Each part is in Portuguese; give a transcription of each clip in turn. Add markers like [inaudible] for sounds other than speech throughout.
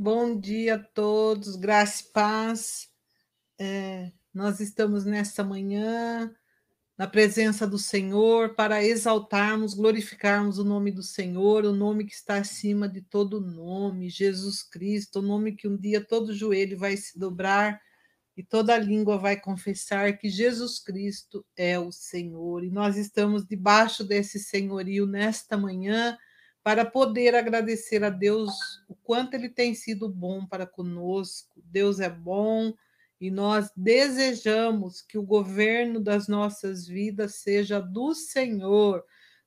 Bom dia a todos, graça e paz. É, nós estamos nesta manhã na presença do Senhor para exaltarmos, glorificarmos o nome do Senhor, o nome que está acima de todo nome, Jesus Cristo, o nome que um dia todo joelho vai se dobrar e toda língua vai confessar que Jesus Cristo é o Senhor. E nós estamos debaixo desse senhorio nesta manhã para poder agradecer a Deus o quanto ele tem sido bom para conosco. Deus é bom e nós desejamos que o governo das nossas vidas seja do Senhor.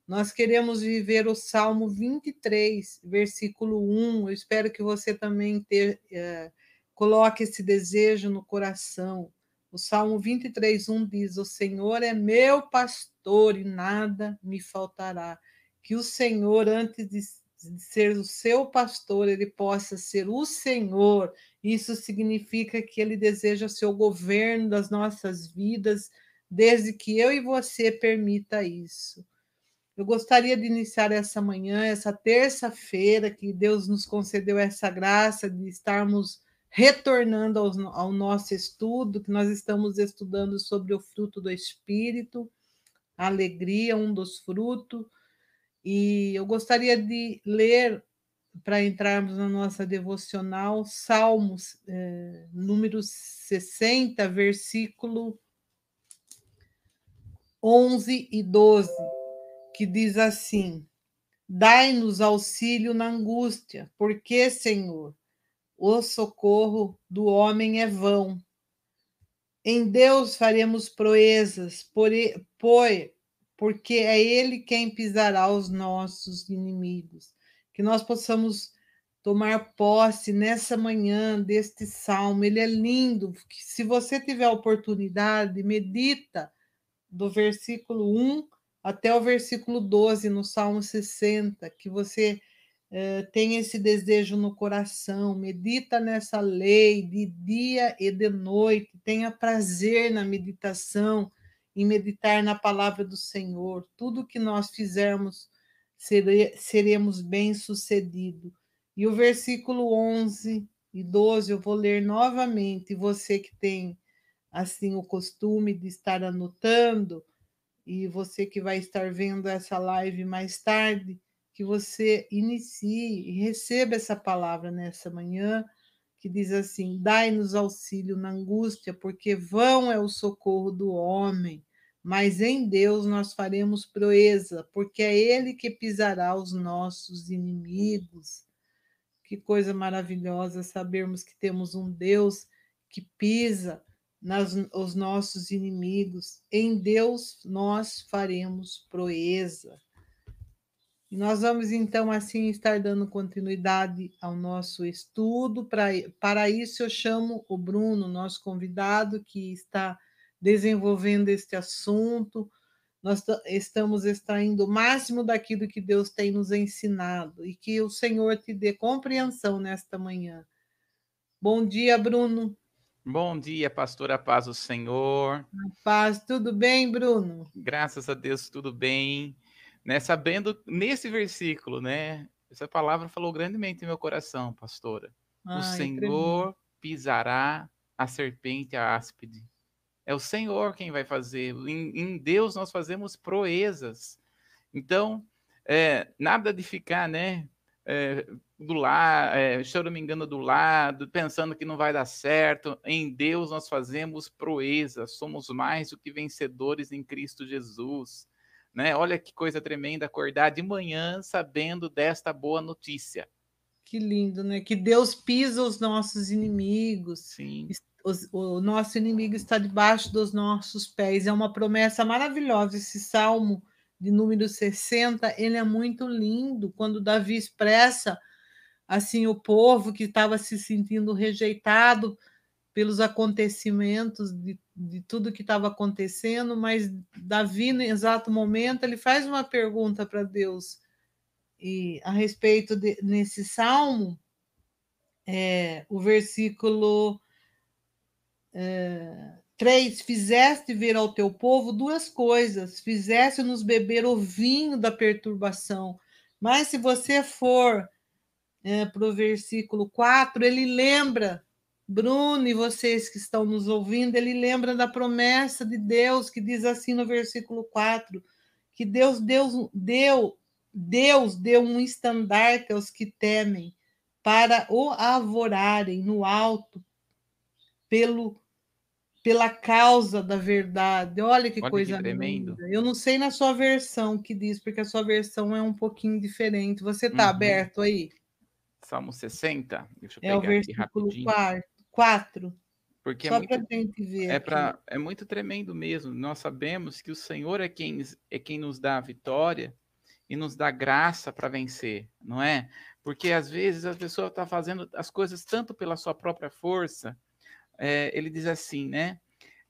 Nós queremos viver o Salmo 23, versículo 1. Eu espero que você também ter, é, coloque esse desejo no coração. O Salmo 23, 1 diz: O Senhor é meu pastor e nada me faltará que o Senhor, antes de, ser o seu pastor, ele possa ser o Senhor. Isso significa que ele deseja o governo das nossas vidas, desde que eu e você permita isso. Eu gostaria de iniciar essa manhã, essa terça-feira, que Deus nos concedeu essa graça de estarmos retornando ao, ao, nosso estudo, que nós estamos estudando sobre o fruto do Espírito, a alegria, um dos frutos. E eu gostaria de ler, para entrarmos na nossa devocional, Salmos, é, número 60, versículo 11 e 12, que diz assim: Dai-nos auxílio na angústia, porque, Senhor, o socorro do homem é vão. Em Deus faremos proezas, por, por porque é Ele quem pisará os nossos inimigos. Que nós possamos tomar posse nessa manhã deste salmo. Ele é lindo. Se você tiver oportunidade, medita do versículo 1 até o versículo 12 no Salmo 60, que você eh, tenha esse desejo no coração, medita nessa lei de dia e de noite, tenha prazer na meditação em meditar na palavra do Senhor. Tudo que nós fizermos, sere, seremos bem-sucedidos. E o versículo 11 e 12 eu vou ler novamente. Você que tem assim o costume de estar anotando, e você que vai estar vendo essa live mais tarde, que você inicie e receba essa palavra nessa manhã, que diz assim: Dai-nos auxílio na angústia, porque vão é o socorro do homem mas em Deus nós faremos proeza, porque é Ele que pisará os nossos inimigos. Que coisa maravilhosa sabermos que temos um Deus que pisa nas, os nossos inimigos. Em Deus nós faremos proeza. E nós vamos então assim estar dando continuidade ao nosso estudo. Pra, para isso eu chamo o Bruno, nosso convidado, que está desenvolvendo este assunto. Nós estamos extraindo o máximo daquilo que Deus tem nos ensinado e que o Senhor te dê compreensão nesta manhã. Bom dia, Bruno. Bom dia, pastora Paz do Senhor. Paz, tudo bem, Bruno? Graças a Deus, tudo bem. Né, sabendo nesse versículo, né? Essa palavra falou grandemente em meu coração, pastora. Ai, o Senhor pisará a serpente a áspide é o Senhor quem vai fazer. Em, em Deus nós fazemos proezas. Então, é, nada de ficar, né? É, do lado, é, choramingando do lado, pensando que não vai dar certo. Em Deus nós fazemos proezas, somos mais do que vencedores em Cristo Jesus. Né? Olha que coisa tremenda acordar de manhã sabendo desta boa notícia. Que lindo, né? Que Deus pisa os nossos inimigos. Sim o nosso inimigo está debaixo dos nossos pés. É uma promessa maravilhosa. Esse salmo de número 60, ele é muito lindo quando Davi expressa assim o povo que estava se sentindo rejeitado pelos acontecimentos de, de tudo que estava acontecendo, mas Davi, no exato momento, ele faz uma pergunta para Deus e a respeito de, nesse salmo, é, o versículo é, três, fizeste ver ao teu povo duas coisas: fizeste-nos beber o vinho da perturbação. Mas se você for é, para o versículo 4, ele lembra, Bruno e vocês que estão nos ouvindo, ele lembra da promessa de Deus que diz assim no versículo 4, que Deus, Deus deu, Deus deu um estandarte aos que temem para o avorarem no alto pelo pela causa da verdade. Olha que Olha coisa que tremendo. Linda. Eu não sei na sua versão que diz, porque a sua versão é um pouquinho diferente. Você está uhum. aberto aí? Salmo 60. Deixa eu é o versículo 4. Porque Só é muito, gente ver é, pra, é muito tremendo mesmo. Nós sabemos que o Senhor é quem, é quem nos dá a vitória e nos dá graça para vencer, não é? Porque às vezes a pessoa está fazendo as coisas tanto pela sua própria força. É, ele diz assim, né?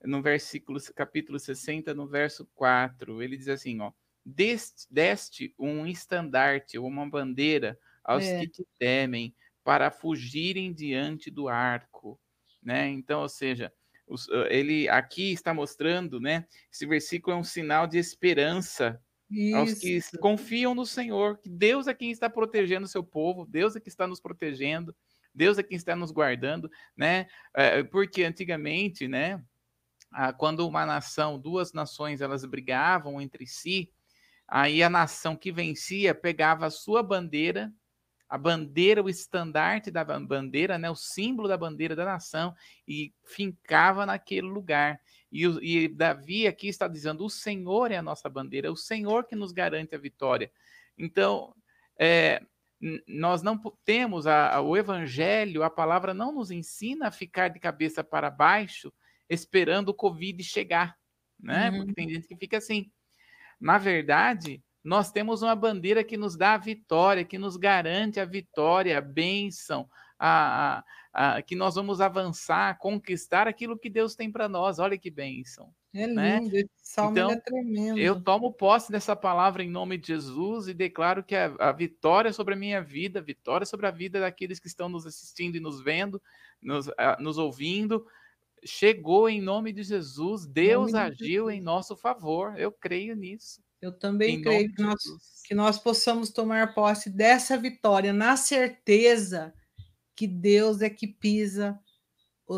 No versículo, capítulo 60, no verso 4, ele diz assim, ó. Deste, deste um estandarte ou uma bandeira aos é. que te temem, para fugirem diante do arco, né? Então, ou seja, os, ele aqui está mostrando, né? Esse versículo é um sinal de esperança Isso. aos que confiam no Senhor, que Deus é quem está protegendo o seu povo, Deus é que está nos protegendo, Deus é quem está nos guardando, né? É, porque antigamente, né? Quando uma nação, duas nações, elas brigavam entre si, aí a nação que vencia pegava a sua bandeira a bandeira, o estandarte da bandeira, né, o símbolo da bandeira da nação, e fincava naquele lugar. E, e Davi aqui está dizendo: o Senhor é a nossa bandeira, é o Senhor que nos garante a vitória. Então, é, nós não temos a, a, o evangelho, a palavra não nos ensina a ficar de cabeça para baixo esperando o Covid chegar, né? Uhum. Porque tem gente que fica assim. Na verdade, nós temos uma bandeira que nos dá a vitória, que nos garante a vitória, a bênção, a, a, a que nós vamos avançar, conquistar aquilo que Deus tem para nós. Olha que bênção. É né? lindo, esse salmo é então, é tremendo. Eu tomo posse dessa palavra em nome de Jesus e declaro que a, a vitória sobre a minha vida, a vitória sobre a vida daqueles que estão nos assistindo e nos vendo, nos, nos ouvindo, chegou em nome de Jesus. Deus agiu Jesus. em nosso favor. Eu creio nisso. Eu também em creio que nós, que nós possamos tomar posse dessa vitória na certeza que Deus é que pisa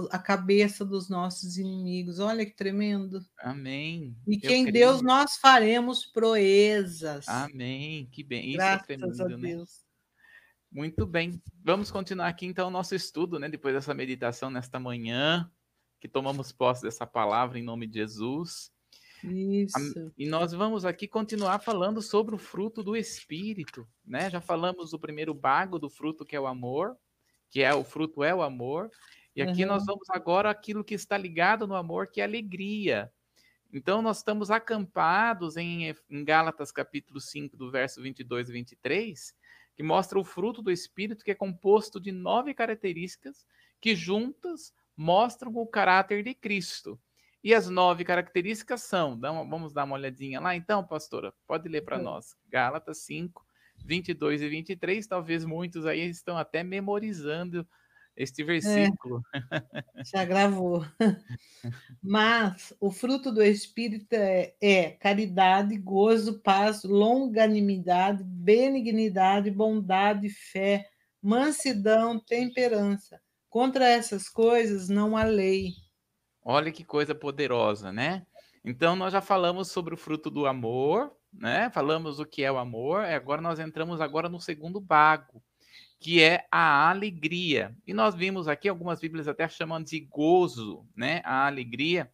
a cabeça dos nossos inimigos. Olha que tremendo. Amém. E que em Deus nós faremos proezas. Amém. Que bem. Isso é Graças é tremendo, a né? Deus. Né? Muito bem. Vamos continuar aqui então o nosso estudo, né? Depois dessa meditação nesta manhã, que tomamos posse dessa palavra em nome de Jesus. Isso. E nós vamos aqui continuar falando sobre o fruto do Espírito, né? Já falamos do primeiro bago do fruto que é o amor, que é o fruto é o amor, e aqui uhum. nós vamos agora aquilo que está ligado no amor, que é alegria. Então nós estamos acampados em, em Gálatas capítulo 5, do verso 22 e 23, que mostra o fruto do Espírito, que é composto de nove características que juntas mostram o caráter de Cristo. E as nove características são, vamos dar uma olhadinha lá então, pastora? Pode ler para nós. Gálatas 5, 22 e 23. Talvez muitos aí estão até memorizando este versículo. É, [laughs] já gravou. Mas o fruto do Espírito é, é caridade, gozo, paz, longanimidade, benignidade, bondade, fé, mansidão, temperança. Contra essas coisas não há lei. Olha que coisa poderosa, né? Então nós já falamos sobre o fruto do amor, né? Falamos o que é o amor. Agora nós entramos agora no segundo bago, que é a alegria. E nós vimos aqui algumas Bíblias até chamando de gozo, né? A alegria.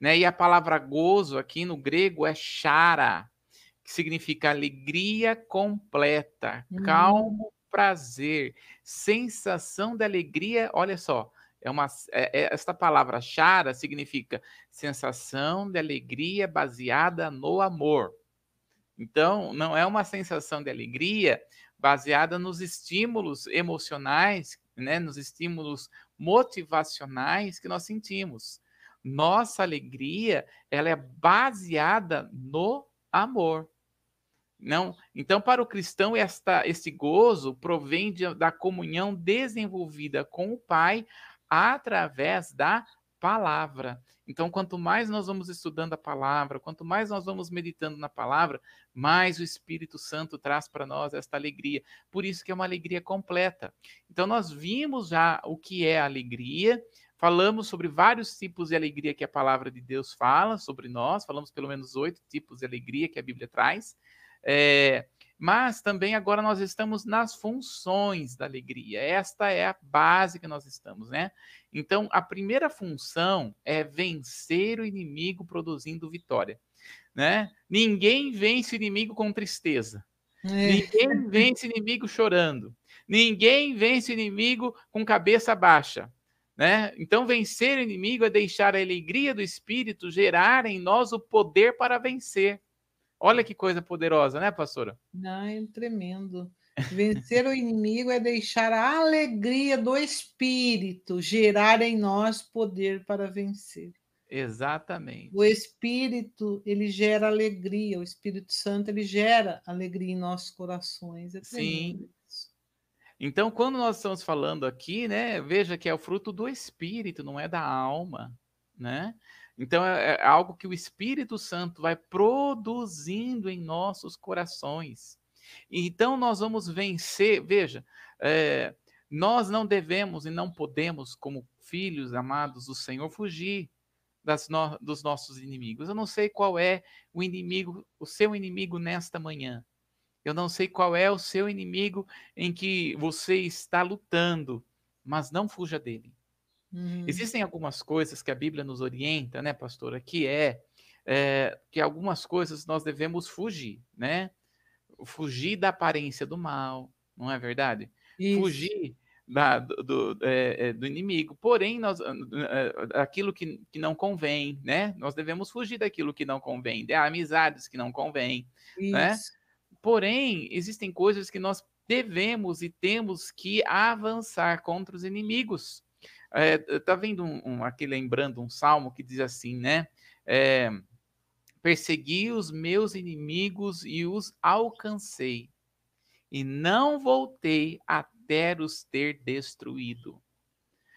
Né? E a palavra gozo aqui no grego é chara, que significa alegria completa, uhum. calmo prazer, sensação de alegria. Olha só, é uma, é, é, esta palavra chara significa sensação de alegria baseada no amor. Então, não é uma sensação de alegria baseada nos estímulos emocionais, né, nos estímulos motivacionais que nós sentimos. Nossa alegria, ela é baseada no amor. Não, então para o cristão esta este gozo provém de, da comunhão desenvolvida com o Pai através da palavra. Então, quanto mais nós vamos estudando a palavra, quanto mais nós vamos meditando na palavra, mais o Espírito Santo traz para nós esta alegria. Por isso que é uma alegria completa. Então, nós vimos já o que é alegria, falamos sobre vários tipos de alegria que a palavra de Deus fala sobre nós, falamos pelo menos oito tipos de alegria que a Bíblia traz. É, mas também agora nós estamos nas funções da alegria. Esta é a base que nós estamos, né? Então, a primeira função é vencer o inimigo produzindo vitória, né? Ninguém vence o inimigo com tristeza. É. Ninguém [laughs] vence o inimigo chorando. Ninguém vence o inimigo com cabeça baixa. Né? Então, vencer o inimigo é deixar a alegria do Espírito gerar em nós o poder para vencer. Olha que coisa poderosa, né, pastora? Não, é tremendo. Vencer o inimigo é deixar a alegria do Espírito gerar em nós poder para vencer. Exatamente. O Espírito, ele gera alegria, o Espírito Santo, ele gera alegria em nossos corações. É Sim. Então, quando nós estamos falando aqui, né, veja que é o fruto do Espírito, não é da alma, né? Então é, é algo que o Espírito Santo vai produzindo em nossos corações. Então nós vamos vencer. Veja, é, nós não devemos e não podemos, como filhos amados do Senhor, fugir no, dos nossos inimigos. Eu não sei qual é o inimigo, o seu inimigo nesta manhã. Eu não sei qual é o seu inimigo em que você está lutando, mas não fuja dele. Uhum. Existem algumas coisas que a Bíblia nos orienta, né, pastora, que é, é, que algumas coisas nós devemos fugir, né? Fugir da aparência do mal, não é verdade? Isso. Fugir da, do, do, é, do, inimigo. Porém, nós, aquilo que, que não convém, né? Nós devemos fugir daquilo que não convém, de amizades que não convém, né? Porém, existem coisas que nós devemos e temos que avançar contra os inimigos. É, tá vendo um, um, aqui lembrando um salmo que diz assim, né? É, Persegui os meus inimigos e os alcancei, e não voltei até os ter destruído.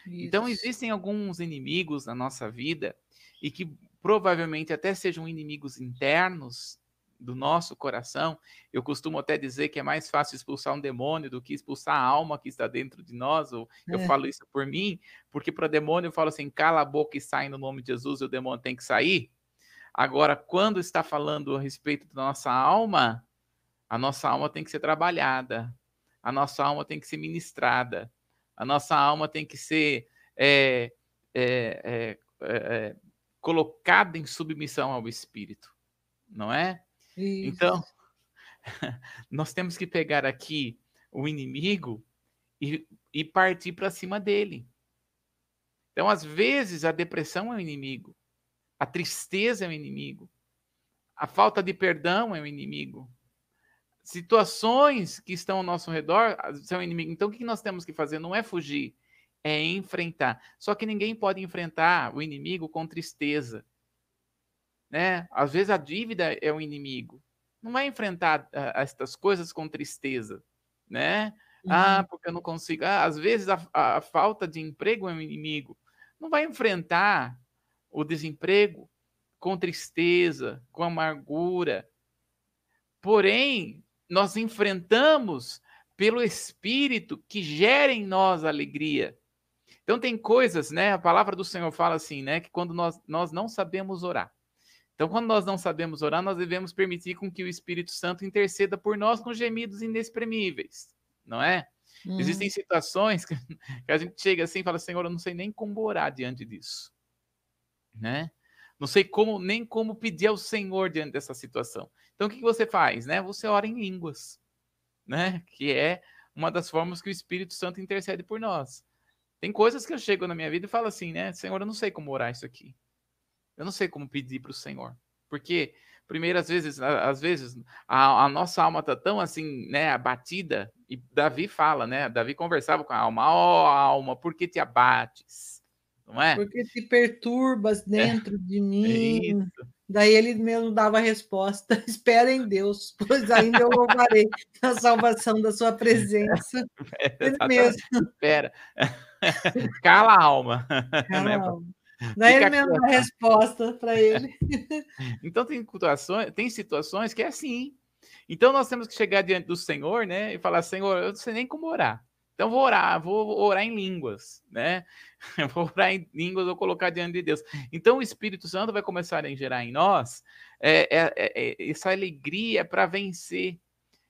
Então, Isso. Então, existem alguns inimigos na nossa vida e que provavelmente até sejam inimigos internos do nosso coração. Eu costumo até dizer que é mais fácil expulsar um demônio do que expulsar a alma que está dentro de nós. Ou eu é. falo isso por mim, porque para o demônio eu falo assim: cala a boca e sai no nome de Jesus, e o demônio tem que sair. Agora, quando está falando a respeito da nossa alma, a nossa alma tem que ser trabalhada, a nossa alma tem que ser ministrada, a nossa alma tem que ser é, é, colocada em submissão ao Espírito, não é? Então, [laughs] nós temos que pegar aqui o inimigo e, e partir para cima dele. Então, às vezes, a depressão é o inimigo, a tristeza é o inimigo, a falta de perdão é o inimigo. Situações que estão ao nosso redor ah, são inimigo. Então, o que nós temos que fazer? Não é fugir, é enfrentar. Só que ninguém pode enfrentar o inimigo com tristeza né? Às vezes a dívida é o inimigo. Não vai enfrentar uh, estas coisas com tristeza, né? Ah, uhum. Ah, porque eu não consigo. Ah, às vezes a, a, a falta de emprego é um inimigo. Não vai enfrentar o desemprego com tristeza, com amargura. Porém, nós enfrentamos pelo Espírito que gera em nós alegria. Então tem coisas, né? A palavra do Senhor fala assim, né? Que quando nós, nós não sabemos orar, então, quando nós não sabemos orar, nós devemos permitir com que o Espírito Santo interceda por nós com gemidos inexprimíveis, não é? Uhum. Existem situações que, a gente chega assim e fala, Senhor, eu não sei nem como orar diante disso, né? Não sei como nem como pedir ao Senhor diante dessa situação. Então, o que você faz, né? Você ora em línguas, né? Que é uma das formas que o Espírito Santo intercede por nós. Tem coisas que eu chego na minha vida e falo assim, né? Senhor, eu não sei como orar isso aqui. Eu não sei como pedir para o Senhor. Porque, primeiro, às vezes, às vezes a, a, nossa alma está tão assim, né, abatida, e Davi fala, né? Davi conversava com a alma, ó oh, alma, por que te abates? Não é? Porque te perturbas é. dentro é. de mim. É Daí ele mesmo dava a resposta: [laughs] espera em Deus, pois ainda eu louvarei a salvação da sua presença. [laughs] É, ele mesmo. Espera. [laughs] Cala a alma. Cala né? a alma. [laughs] Daí ele mesmo a resposta para ele. então tem situações, tem situações que é assim. Então nós temos que chegar diante do Senhor, né, e falar: Senhor, eu não sei nem como orar. Então vou orar, vou orar em línguas, né? [laughs] Vou orar em línguas, vou colocar diante de Deus. Então o Espírito Santo vai começar a gerar em nós é, é, é, essa alegria para vencer.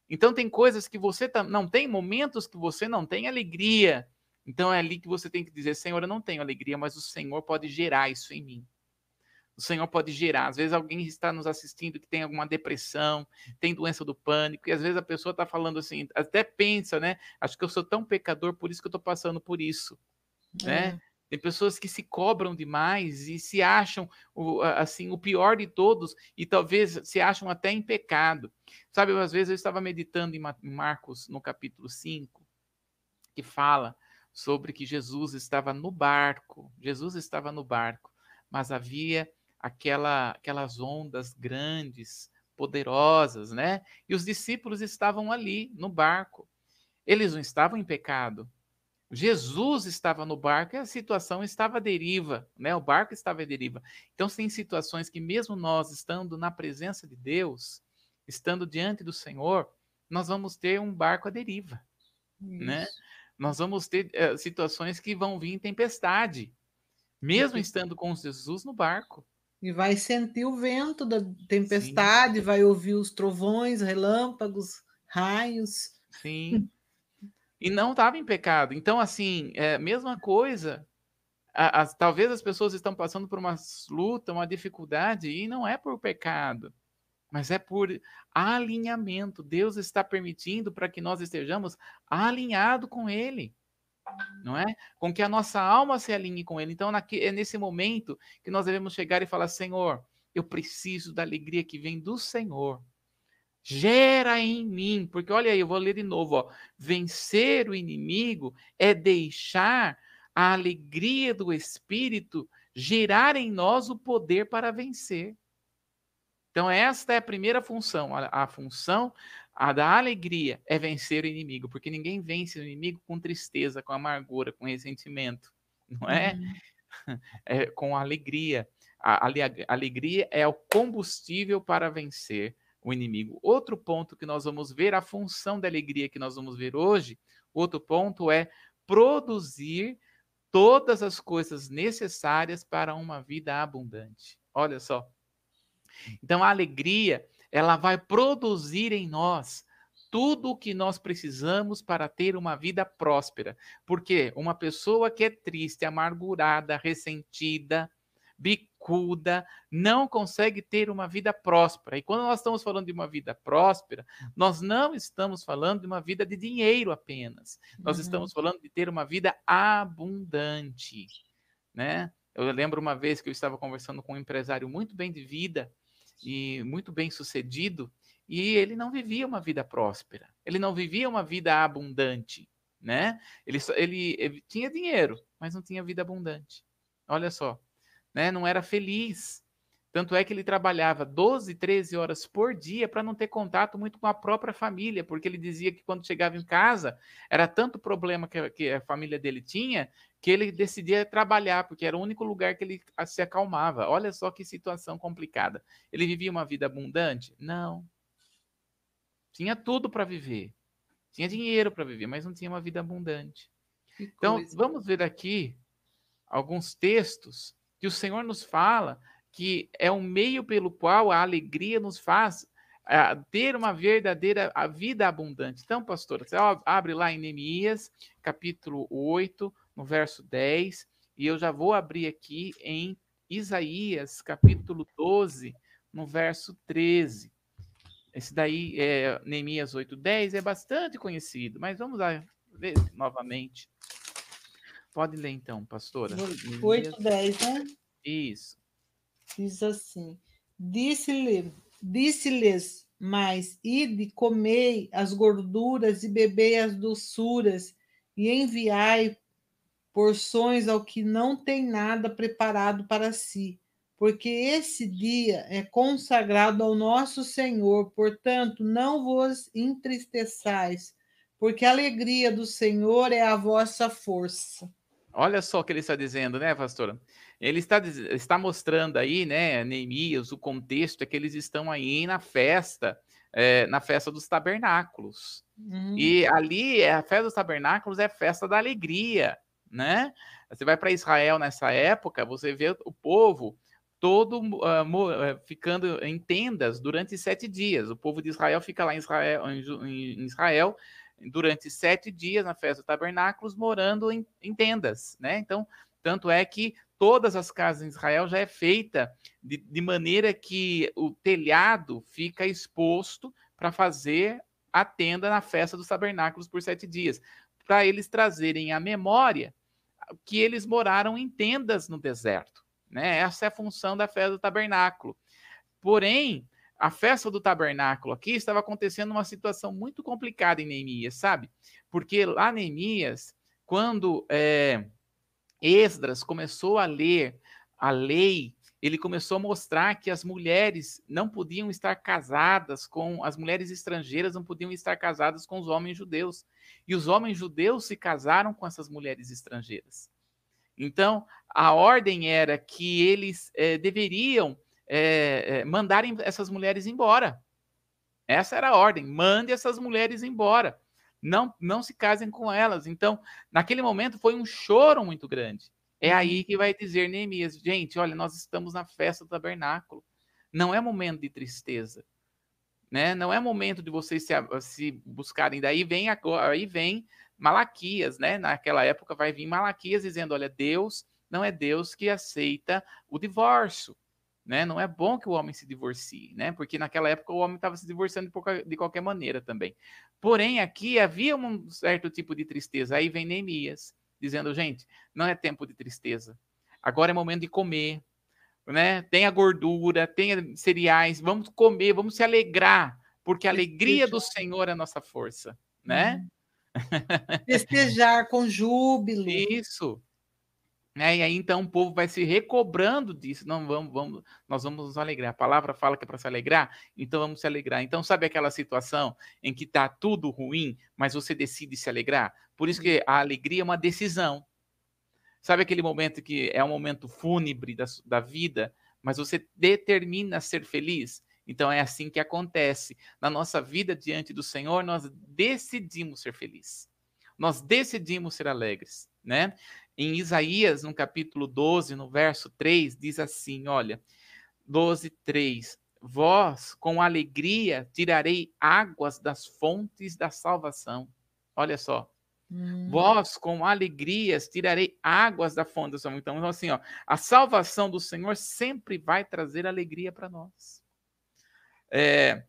Então tem coisas que você não tem, momentos que você não tem alegria. Então é ali que você tem que dizer, Senhor, eu não tenho alegria, mas o Senhor pode gerar isso em mim. O Senhor pode gerar. Às vezes alguém está nos assistindo que tem alguma depressão, tem doença do pânico, e às vezes a pessoa está falando assim, até pensa, né? Acho que eu sou tão pecador, por isso que eu estou passando por isso. Né? É. Né? Tem pessoas que se cobram demais e se acham assim o pior de todos e talvez se acham até em pecado. Sabe, às vezes eu estava meditando em Marcos no capítulo 5, que fala sobre que Jesus estava no barco. Jesus estava no barco, mas havia aquela, aquelas ondas grandes, poderosas, né? E os discípulos estavam ali no barco. Eles não estavam em pecado. Jesus estava no barco e a situação estava à deriva, né? O barco estava à deriva. Então, tem situações que, mesmo nós estando na presença de Deus, estando diante do Senhor, nós vamos ter um barco à deriva, né? Isso. né? Nós vamos ter uh, situações que vão vir em tempestade, mesmo estando com Jesus no barco. E vai sentir o vento da tempestade, Sim. vai ouvir os trovões, relâmpagos, raios. Sim. e não estava em pecado. Então, assim, é mesma coisa. A, a, talvez as pessoas estão passando por uma luta, uma dificuldade, e não é por pecado, mas é por alinhamento. Deus está permitindo para que nós estejamos alinhados com Ele não é? Com que a nossa alma se alinhe com Ele. Então, é nesse momento que nós devemos chegar e falar: Senhor, eu preciso da alegria que vem do Senhor. Gera em mim, porque olha aí, eu vou ler de novo: ó, vencer o inimigo é deixar a alegria do Espírito gerar em nós o poder para vencer. Então, esta é a primeira função, a, a função a da alegria é vencer o inimigo, porque ninguém vence o inimigo com tristeza, com amargura, com ressentimento, não é? Uhum. [laughs] é com alegria. A, a, a alegria é o combustível para vencer o inimigo. Outro ponto que nós vamos ver, a função da alegria que nós vamos ver hoje, outro ponto é produzir todas as coisas necessárias para uma vida abundante. Olha só. Então, a alegria ela vai produzir em nós tudo o que nós precisamos para ter uma vida próspera. Porque uma pessoa que é triste, amargurada, ressentida, bicuda, não consegue ter uma vida próspera. E quando nós estamos falando de uma vida próspera, nós não estamos falando de uma vida de dinheiro apenas. Nós uhum. estamos falando de ter uma vida abundante, né? Eu lembro uma vez que eu estava conversando com um empresário muito bem de vida, e muito bem sucedido, e ele não vivia uma vida próspera, ele não vivia uma vida abundante, né? Ele, ele, ele tinha dinheiro, mas não tinha vida abundante. Olha só, né? Não era feliz. Tanto é que ele trabalhava 12, 13 horas por dia para não ter contato muito com a própria família, porque ele dizia que quando chegava em casa era tanto problema que, que a família dele tinha que ele decidia trabalhar, porque era o único lugar que ele se acalmava. Olha só que situação complicada. Ele vivia uma vida abundante? Não. Tinha tudo para viver. Tinha dinheiro para viver, mas não tinha uma vida abundante. Então, vamos ver aqui alguns textos que o Senhor nos fala que é um meio pelo qual a alegria nos faz uh, ter uma verdadeira a vida abundante. Então, pastor, você abre lá em Neemias, capítulo 8, no verso 10, e eu já vou abrir aqui em Isaías, capítulo 12, no verso 13. Esse daí, é, Neemias 8, 10, é bastante conhecido, mas vamos lá ver novamente. Pode ler então, pastora. 8, 10, né? Isso. Diz assim: Disse-lhe, disse-lhes mais, ide, comei as gorduras e bebei as doçuras, e enviai porções ao que não tem nada preparado para si, porque esse dia é consagrado ao nosso Senhor, portanto, não vos entristeçais, porque a alegria do Senhor é a vossa força. Olha só o que ele está dizendo, né, pastora? Ele está, está mostrando aí, né, Neemias, o contexto é que eles estão aí na festa, é, na festa dos tabernáculos. Uhum. E ali, a festa dos tabernáculos é festa da alegria, né? Você vai para Israel nessa época, você vê o povo todo uh, ficando em tendas durante sete dias. O povo de Israel fica lá em Israel, em Israel durante sete dias na festa dos tabernáculos, morando em, em tendas, né? Então, tanto é que todas as casas em Israel já é feita de, de maneira que o telhado fica exposto para fazer a tenda na festa dos tabernáculos por sete dias, para eles trazerem a memória que eles moraram em tendas no deserto. Né? Essa é a função da festa do tabernáculo. Porém, a festa do tabernáculo aqui estava acontecendo uma situação muito complicada em Neemias, sabe? Porque lá Neemias, quando é, Esdras começou a ler a lei, ele começou a mostrar que as mulheres não podiam estar casadas com as mulheres estrangeiras, não podiam estar casadas com os homens judeus. E os homens judeus se casaram com essas mulheres estrangeiras. Então, a ordem era que eles é, deveriam é, mandarem essas mulheres embora. Essa era a ordem: mande essas mulheres embora. Não, não se casem com elas. Então, naquele momento foi um choro muito grande. É aí uhum. que vai dizer Neemias: gente, olha, nós estamos na festa do tabernáculo. Não é momento de tristeza. Né? Não é momento de vocês se, se buscarem. Daí vem, aí vem Malaquias, né? Naquela época vai vir Malaquias dizendo: olha, Deus não é Deus que aceita o divórcio. Né? Não é bom que o homem se divorcie, né? Porque naquela época o homem estava se divorciando de qualquer maneira também. Porém, aqui havia um certo tipo de tristeza. Aí vem Neemias dizendo, gente, não é tempo de tristeza. Agora é momento de comer, né? Tenha gordura, tenha cereais, vamos comer, vamos se alegrar, porque a alegria do Senhor é a nossa força, né? Uhum. Festejar com júbilo. Isso. Né? E aí então o povo vai se recobrando disso. Não vamos, vamos, nós vamos nos alegrar. A palavra fala que é para se alegrar, então vamos se alegrar. Então sabe aquela situação em que está tudo ruim, mas você decide se alegrar? Por isso que a alegria é uma decisão. Sabe aquele momento que é um momento fúnebre da, da vida, mas você determina ser feliz? Então é assim que acontece. Na nossa vida diante do Senhor, nós decidimos ser felizes. Nós decidimos ser alegres, né? Em Isaías, no capítulo 12, no verso 3, diz assim: olha, 12, 3. Vós, com alegria, tirarei águas das fontes da salvação. Olha só. Hum. Vós, com alegrias, tirarei águas da fonte da salvação. Então, assim, ó, a salvação do Senhor sempre vai trazer alegria para nós. É,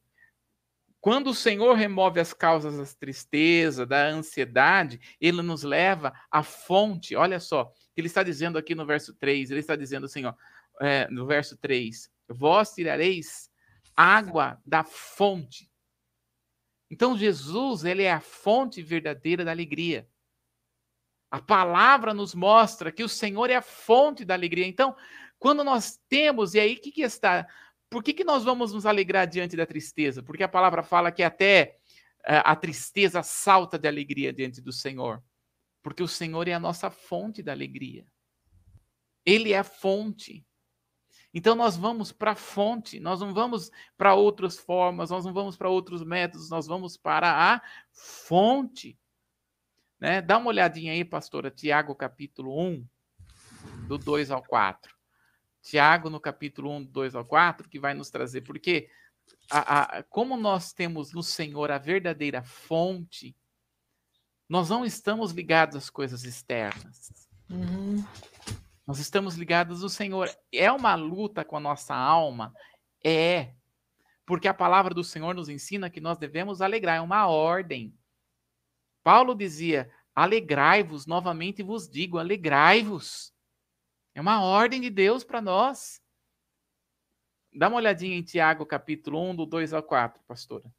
quando o Senhor remove as causas da tristeza, da ansiedade, ele nos leva à fonte. Olha só, ele está dizendo aqui no verso 3, ele está dizendo assim, ó, é, no verso 3, vós tirareis água da fonte. Então Jesus, ele é a fonte verdadeira da alegria. A palavra nos mostra que o Senhor é a fonte da alegria. Então, quando nós temos, e aí o que, que está? Por que, que nós vamos nos alegrar diante da tristeza? Porque a palavra fala que até uh, a tristeza salta de alegria diante do Senhor. Porque o Senhor é a nossa fonte da alegria. Ele é a fonte. Então nós vamos para a fonte, nós não vamos para outras formas, nós não vamos para outros métodos, nós vamos para a fonte. Né? Dá uma olhadinha aí, pastora, Tiago capítulo 1, do 2 ao 4. Tiago, no capítulo 1, 2 ao 4, que vai nos trazer, porque a, a, como nós temos no Senhor a verdadeira fonte, nós não estamos ligados às coisas externas. Uhum. Nós estamos ligados ao Senhor. É uma luta com a nossa alma? É. Porque a palavra do Senhor nos ensina que nós devemos alegrar, é uma ordem. Paulo dizia: alegrai-vos, novamente vos digo, alegrai-vos. É uma ordem de Deus para nós. Dá uma olhadinha em Tiago, capítulo 1, do 2 ao 4, pastora.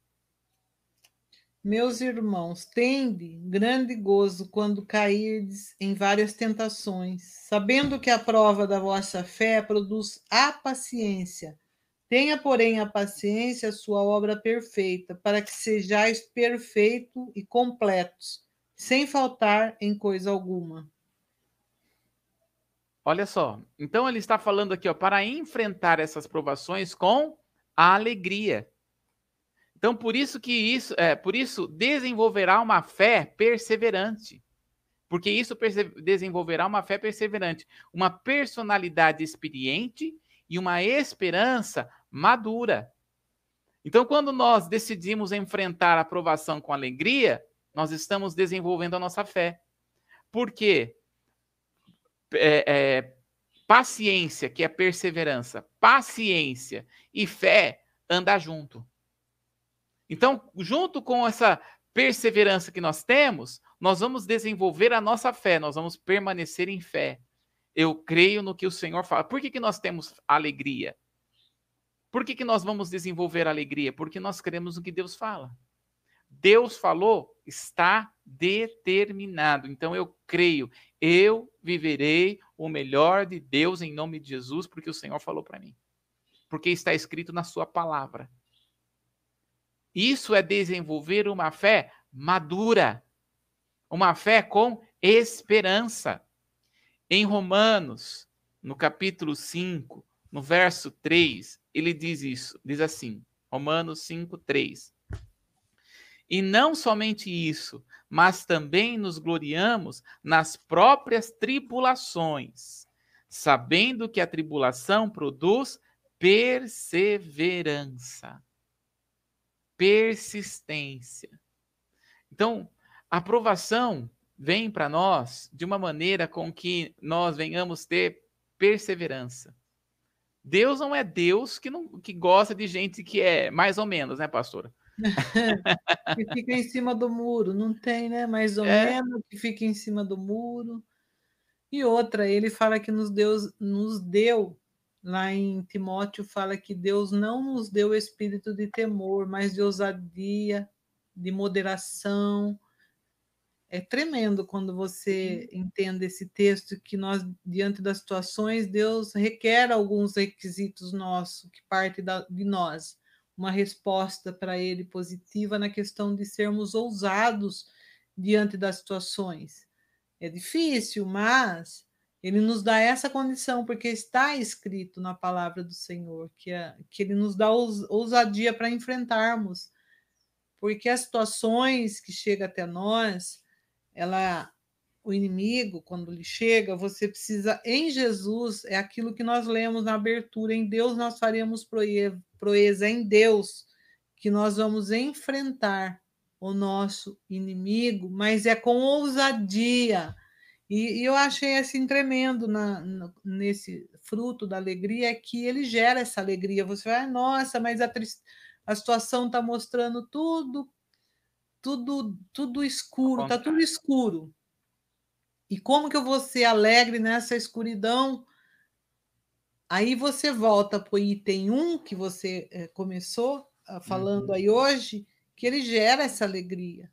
Meus irmãos, tende grande gozo quando cairdes em várias tentações, sabendo que a prova da vossa fé produz a paciência. Tenha, porém, a paciência a sua obra perfeita, para que sejais perfeito e completos, sem faltar em coisa alguma. Olha só. Então ele está falando aqui, ó, para enfrentar essas provações com a alegria. Então por isso que isso, é, por isso desenvolverá uma fé perseverante. Porque isso desenvolverá uma fé perseverante, uma personalidade experiente e uma esperança madura. Então, quando nós decidimos enfrentar a provação com alegria, nós estamos desenvolvendo a nossa fé. Por quê? É, é, paciência, que é perseverança, paciência e fé andar junto. Então, junto com essa perseverança que nós temos, nós vamos desenvolver a nossa fé, nós vamos permanecer em fé. Eu creio no que o Senhor fala. Por que, que nós temos alegria? Por que, que nós vamos desenvolver alegria? Porque nós cremos no que Deus fala. Deus falou, está determinado. Então eu creio, eu viverei o melhor de Deus em nome de Jesus, porque o Senhor falou para mim. Porque está escrito na sua palavra. Isso é desenvolver uma fé madura, uma fé com esperança. Em Romanos, no capítulo 5, no verso 3, ele diz isso, diz assim, Romanos 5, 3. E não somente isso, mas também nos gloriamos nas próprias tribulações, sabendo que a tribulação produz perseverança, persistência. Então, a aprovação vem para nós de uma maneira com que nós venhamos ter perseverança. Deus não é Deus que não que gosta de gente que é mais ou menos, né, pastora? [laughs] que fica em cima do muro, não tem, né? Mais ou é. menos que fica em cima do muro. E outra, ele fala que nos deu, nos deu, lá em Timóteo fala que Deus não nos deu espírito de temor, mas de ousadia, de moderação. É tremendo quando você entende esse texto que nós, diante das situações, Deus requer alguns requisitos nossos, que parte da, de nós uma resposta para ele positiva na questão de sermos ousados diante das situações. É difícil, mas ele nos dá essa condição, porque está escrito na palavra do Senhor, que, é, que ele nos dá ousadia para enfrentarmos. Porque as situações que chegam até nós, ela o inimigo, quando lhe chega, você precisa, em Jesus, é aquilo que nós lemos na abertura, em Deus nós faremos proeza em Deus que nós vamos enfrentar o nosso inimigo, mas é com ousadia. E, e eu achei assim tremendo na, na, nesse fruto da alegria é que ele gera essa alegria. Você vai, nossa, mas a, a situação está mostrando tudo, tudo, tudo escuro, está tudo escuro. E como que eu vou ser alegre nessa escuridão? Aí você volta para o item 1 que você é, começou uh, falando uhum. aí hoje, que ele gera essa alegria.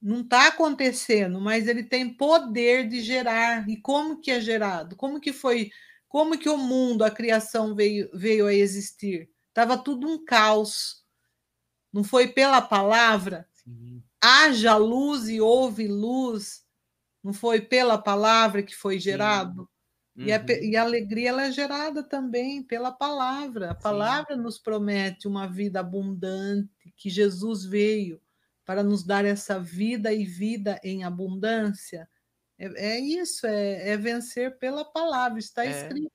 Não está acontecendo, mas ele tem poder de gerar. E como que é gerado? Como que foi? Como que o mundo, a criação veio, veio a existir? Estava tudo um caos. Não foi pela palavra? Sim. Haja luz e houve luz. Não foi pela palavra que foi gerado? Uhum. E, a, e, a, alegria ela é gerada também pela palavra. A palavra Sim. nos promete uma vida abundante, que Jesus veio para nos dar essa vida e vida em abundância. É, é isso, é, é, vencer pela palavra, está é. escrito.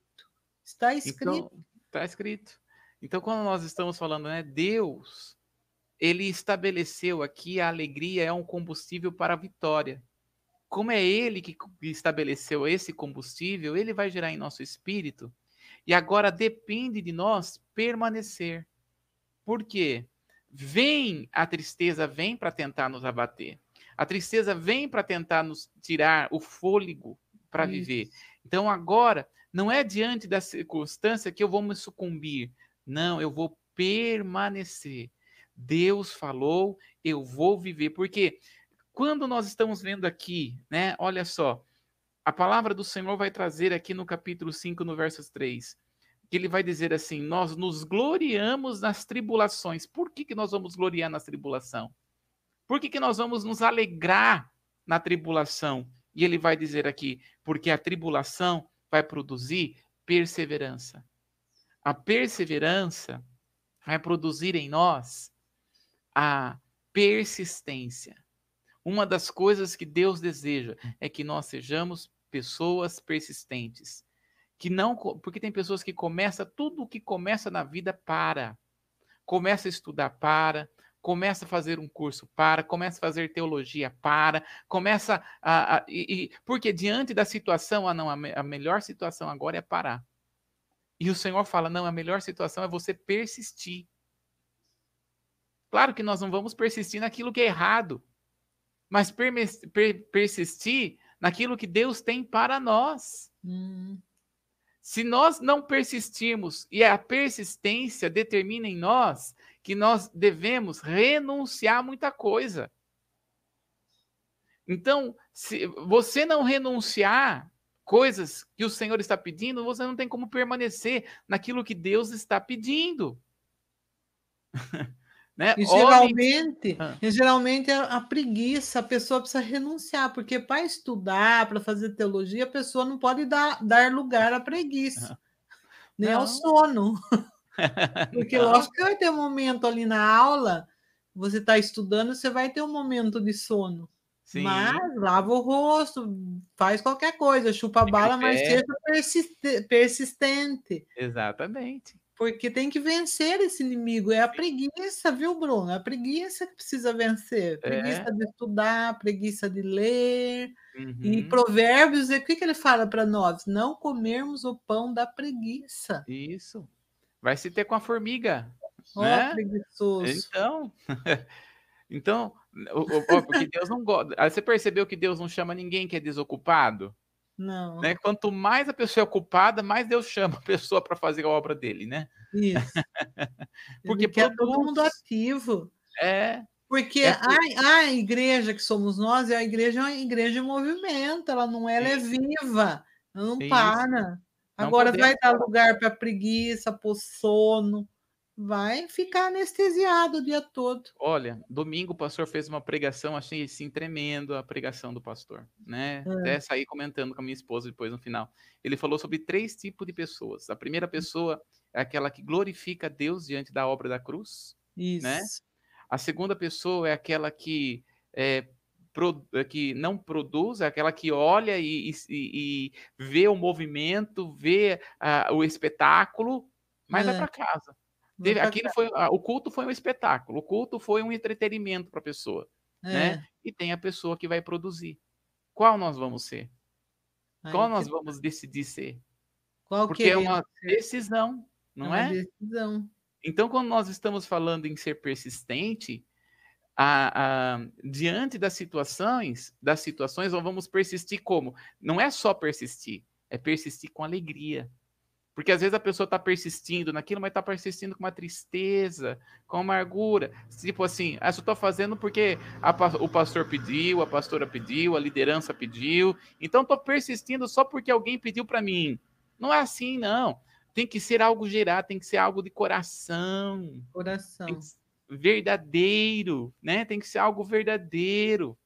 Está então, escrito. Então, está escrito. Então, quando nós estamos falando, né, Deus, ele estabeleceu aqui a alegria é um combustível para a vitória como é ele que estabeleceu esse combustível, ele vai gerar em nosso espírito. E agora depende de nós permanecer. Por quê? Vem a tristeza, vem para tentar nos abater. A tristeza vem para tentar nos tirar o fôlego para viver. Então agora não é diante da circunstância que eu vou me sucumbir. Não, eu vou permanecer. Deus falou, eu vou viver. Porque quando nós estamos vendo aqui, né? Olha só, a palavra do Senhor vai trazer aqui no capítulo 5, no verso 3, que ele vai dizer assim: Nós nos gloriamos nas tribulações. Por que, que nós vamos gloriar na tribulação? Por que, que nós vamos nos alegrar na tribulação? E ele vai dizer aqui: Porque a tribulação vai produzir perseverança. A perseverança vai produzir em nós a persistência. Uma das coisas que Deus deseja é que nós sejamos pessoas persistentes. Que não, porque tem pessoas que começa tudo o que começa na vida para. Começa a estudar para, começa a fazer um curso para, começa a fazer teologia para, começa a. a e, e, porque diante da situação, ah, não, a, a melhor situação agora é parar. E o Senhor fala: não, a melhor situação é você persistir. Claro que nós não vamos persistir naquilo que é errado, mas per, per, persistir naquilo que Deus tem para nós. Hum. Se nós não persistirmos e a persistência determina em nós que nós devemos renunciar a muita coisa. Então, se você não renunciar coisas que o Senhor está pedindo, você não tem como permanecer naquilo que Deus está pedindo. [laughs] né? E geralmente, ah. e geralmente a, a, preguiça, a pessoa precisa renunciar, porque para estudar, para fazer teologia, a pessoa não pode dar, dar lugar à preguiça, nem não. ao sono. [laughs] Porque não. lógico que vai ter um momento ali na aula, você está estudando, você vai ter um momento de sono. Sim. Mas lava o rosto, faz qualquer coisa, chupa a bala, mas seja persistente. Exatamente. Porque tem que vencer esse inimigo. É a preguiça, viu, Bruno? É a preguiça que precisa vencer. Preguiça é. de estudar, preguiça de ler. Uhum. E Provérbios, o que, que ele fala para nós? Não comermos o pão da preguiça. Isso. Vai se ter com a formiga. Oh, né? preguiçoso. Então, [laughs] então, porque Deus não gosta. Você percebeu que Deus não chama ninguém que é desocupado? Não. Né? Quanto mais a pessoa é ocupada, mais Deus chama a pessoa para fazer a obra dele, né? Isso. [laughs] porque quer todo mundo ativo. É. Porque é a, a igreja que somos nós, é a igreja é uma igreja em movimento, ela não ela é viva, ela não Isso. para. Agora vai dar lugar para preguiça, para sono, vai ficar anestesiado o dia todo. Olha, domingo o pastor fez uma pregação, achei assim tremendo a pregação do pastor, né? É. Até saí comentando com a minha esposa depois no final. Ele falou sobre três tipos de pessoas. A primeira pessoa é aquela que glorifica Deus diante da obra da cruz, né? Isso. né? A segunda pessoa é aquela que é, eh, que não produz, é aquela que olha e, e, e vê o movimento, vê uh, o espetáculo, mas é. vai para casa. Teve, aquilo foi, o culto foi um espetáculo, o culto foi um entretenimento para a pessoa, né? é. né? E tem a pessoa que vai produzir. Qual nós vamos ser? Aí, Qual nós vamos decidir ser? Qual Porque é uma decisão, não é? Uma é? decisão. Então, quando nós estamos falando em ser persistente, a, a, diante das situações, das situações, nós vamos persistir como? Não é só persistir, é persistir com alegria. Porque às vezes a pessoa está persistindo naquilo, mas está persistindo com uma tristeza, com amargura. Tipo assim, ah, só estou fazendo porque a, o pastor pediu, a pastora pediu, a liderança pediu. Então estou persistindo só porque alguém pediu para mim. Não é assim, não. Tem que ser algo gerado, tem que ser algo de coração. Coração. Verdadeiro, né? Tem que ser algo verdadeiro,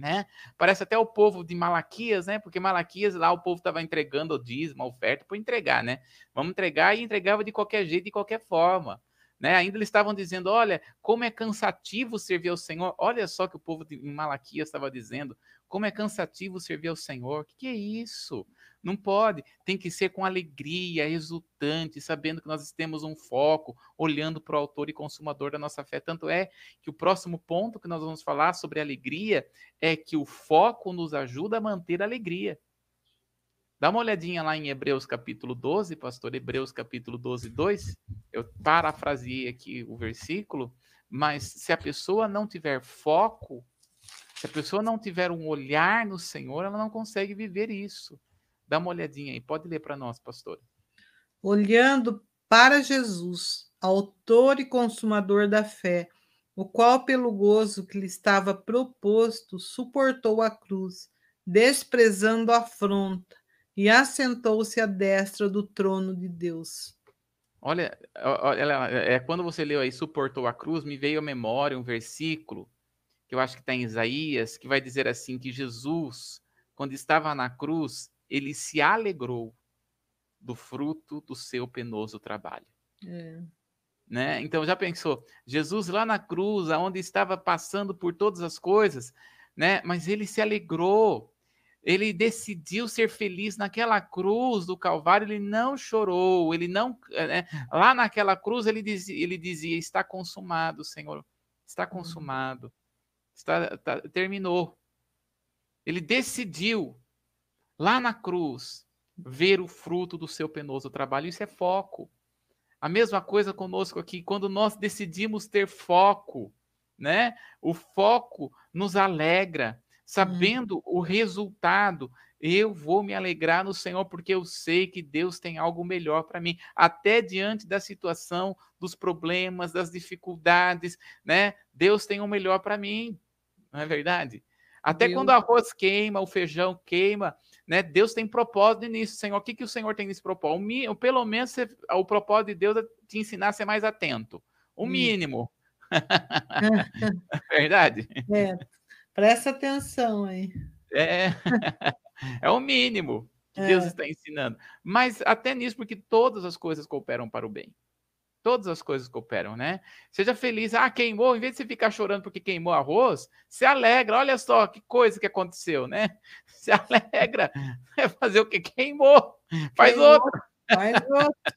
né? Parece até o povo de Malaquias, né? Porque Malaquias lá o povo estava entregando o dízimo, a oferta para entregar, né? Vamos entregar e entregava de qualquer jeito, de qualquer forma. Né? Ainda eles estavam dizendo: olha, como é cansativo servir ao Senhor. Olha só que o povo de Malaquias estava dizendo: como é cansativo servir ao Senhor. O que, que é isso? Não pode. Tem que ser com alegria, exultante, sabendo que nós temos um foco, olhando para o autor e consumador da nossa fé. Tanto é que o próximo ponto que nós vamos falar sobre alegria é que o foco nos ajuda a manter a alegria. Dá uma olhadinha lá em Hebreus capítulo 12, pastor, Hebreus capítulo 12, 2. Eu parafraseei aqui o versículo, mas se a pessoa não tiver foco, se a pessoa não tiver um olhar no Senhor, ela não consegue viver isso. Dá uma olhadinha aí, pode ler para nós, pastor. Olhando para Jesus, autor e consumador da fé, o qual, pelo gozo que lhe estava proposto, suportou a cruz, desprezando a afronta, e assentou-se à destra do trono de Deus. Olha, olha, é, quando você leu aí, suportou a cruz, me veio à memória um versículo que eu acho que está em Isaías, que vai dizer assim: que Jesus, quando estava na cruz, ele se alegrou do fruto do seu penoso trabalho. É. Né? Então já pensou, Jesus lá na cruz, aonde estava passando por todas as coisas, né? Mas ele se alegrou. Ele decidiu ser feliz naquela cruz do Calvário, ele não chorou, ele não. Né? Lá naquela cruz ele dizia, ele dizia: Está consumado, Senhor, está uhum. consumado, está, tá, terminou. Ele decidiu, lá na cruz, ver o fruto do seu penoso trabalho. Isso é foco. A mesma coisa conosco aqui, quando nós decidimos ter foco, né? O foco nos alegra, sabendo hum. o resultado. Eu vou me alegrar no Senhor porque eu sei que Deus tem algo melhor para mim, até diante da situação, dos problemas, das dificuldades, né? Deus tem o um melhor para mim, não é verdade? Até Deus. quando o arroz queima, o feijão queima, né? Deus tem propósito nisso, Senhor. O que, que o Senhor tem nesse propósito? O, pelo menos você, o propósito de Deus é te ensinar a ser mais atento. O mínimo. [laughs] Verdade? É. Presta atenção aí. É, [laughs] é o mínimo que é. Deus está ensinando. Mas até nisso, porque todas as coisas cooperam para o bem. Todas as coisas cooperam, né? Seja feliz. Ah, queimou. Em vez de você ficar chorando porque queimou arroz, se alegra. Olha só que coisa que aconteceu, né? [laughs] Se alegra. É fazer o que? Queimou. Faz queimou, outro. Faz outro.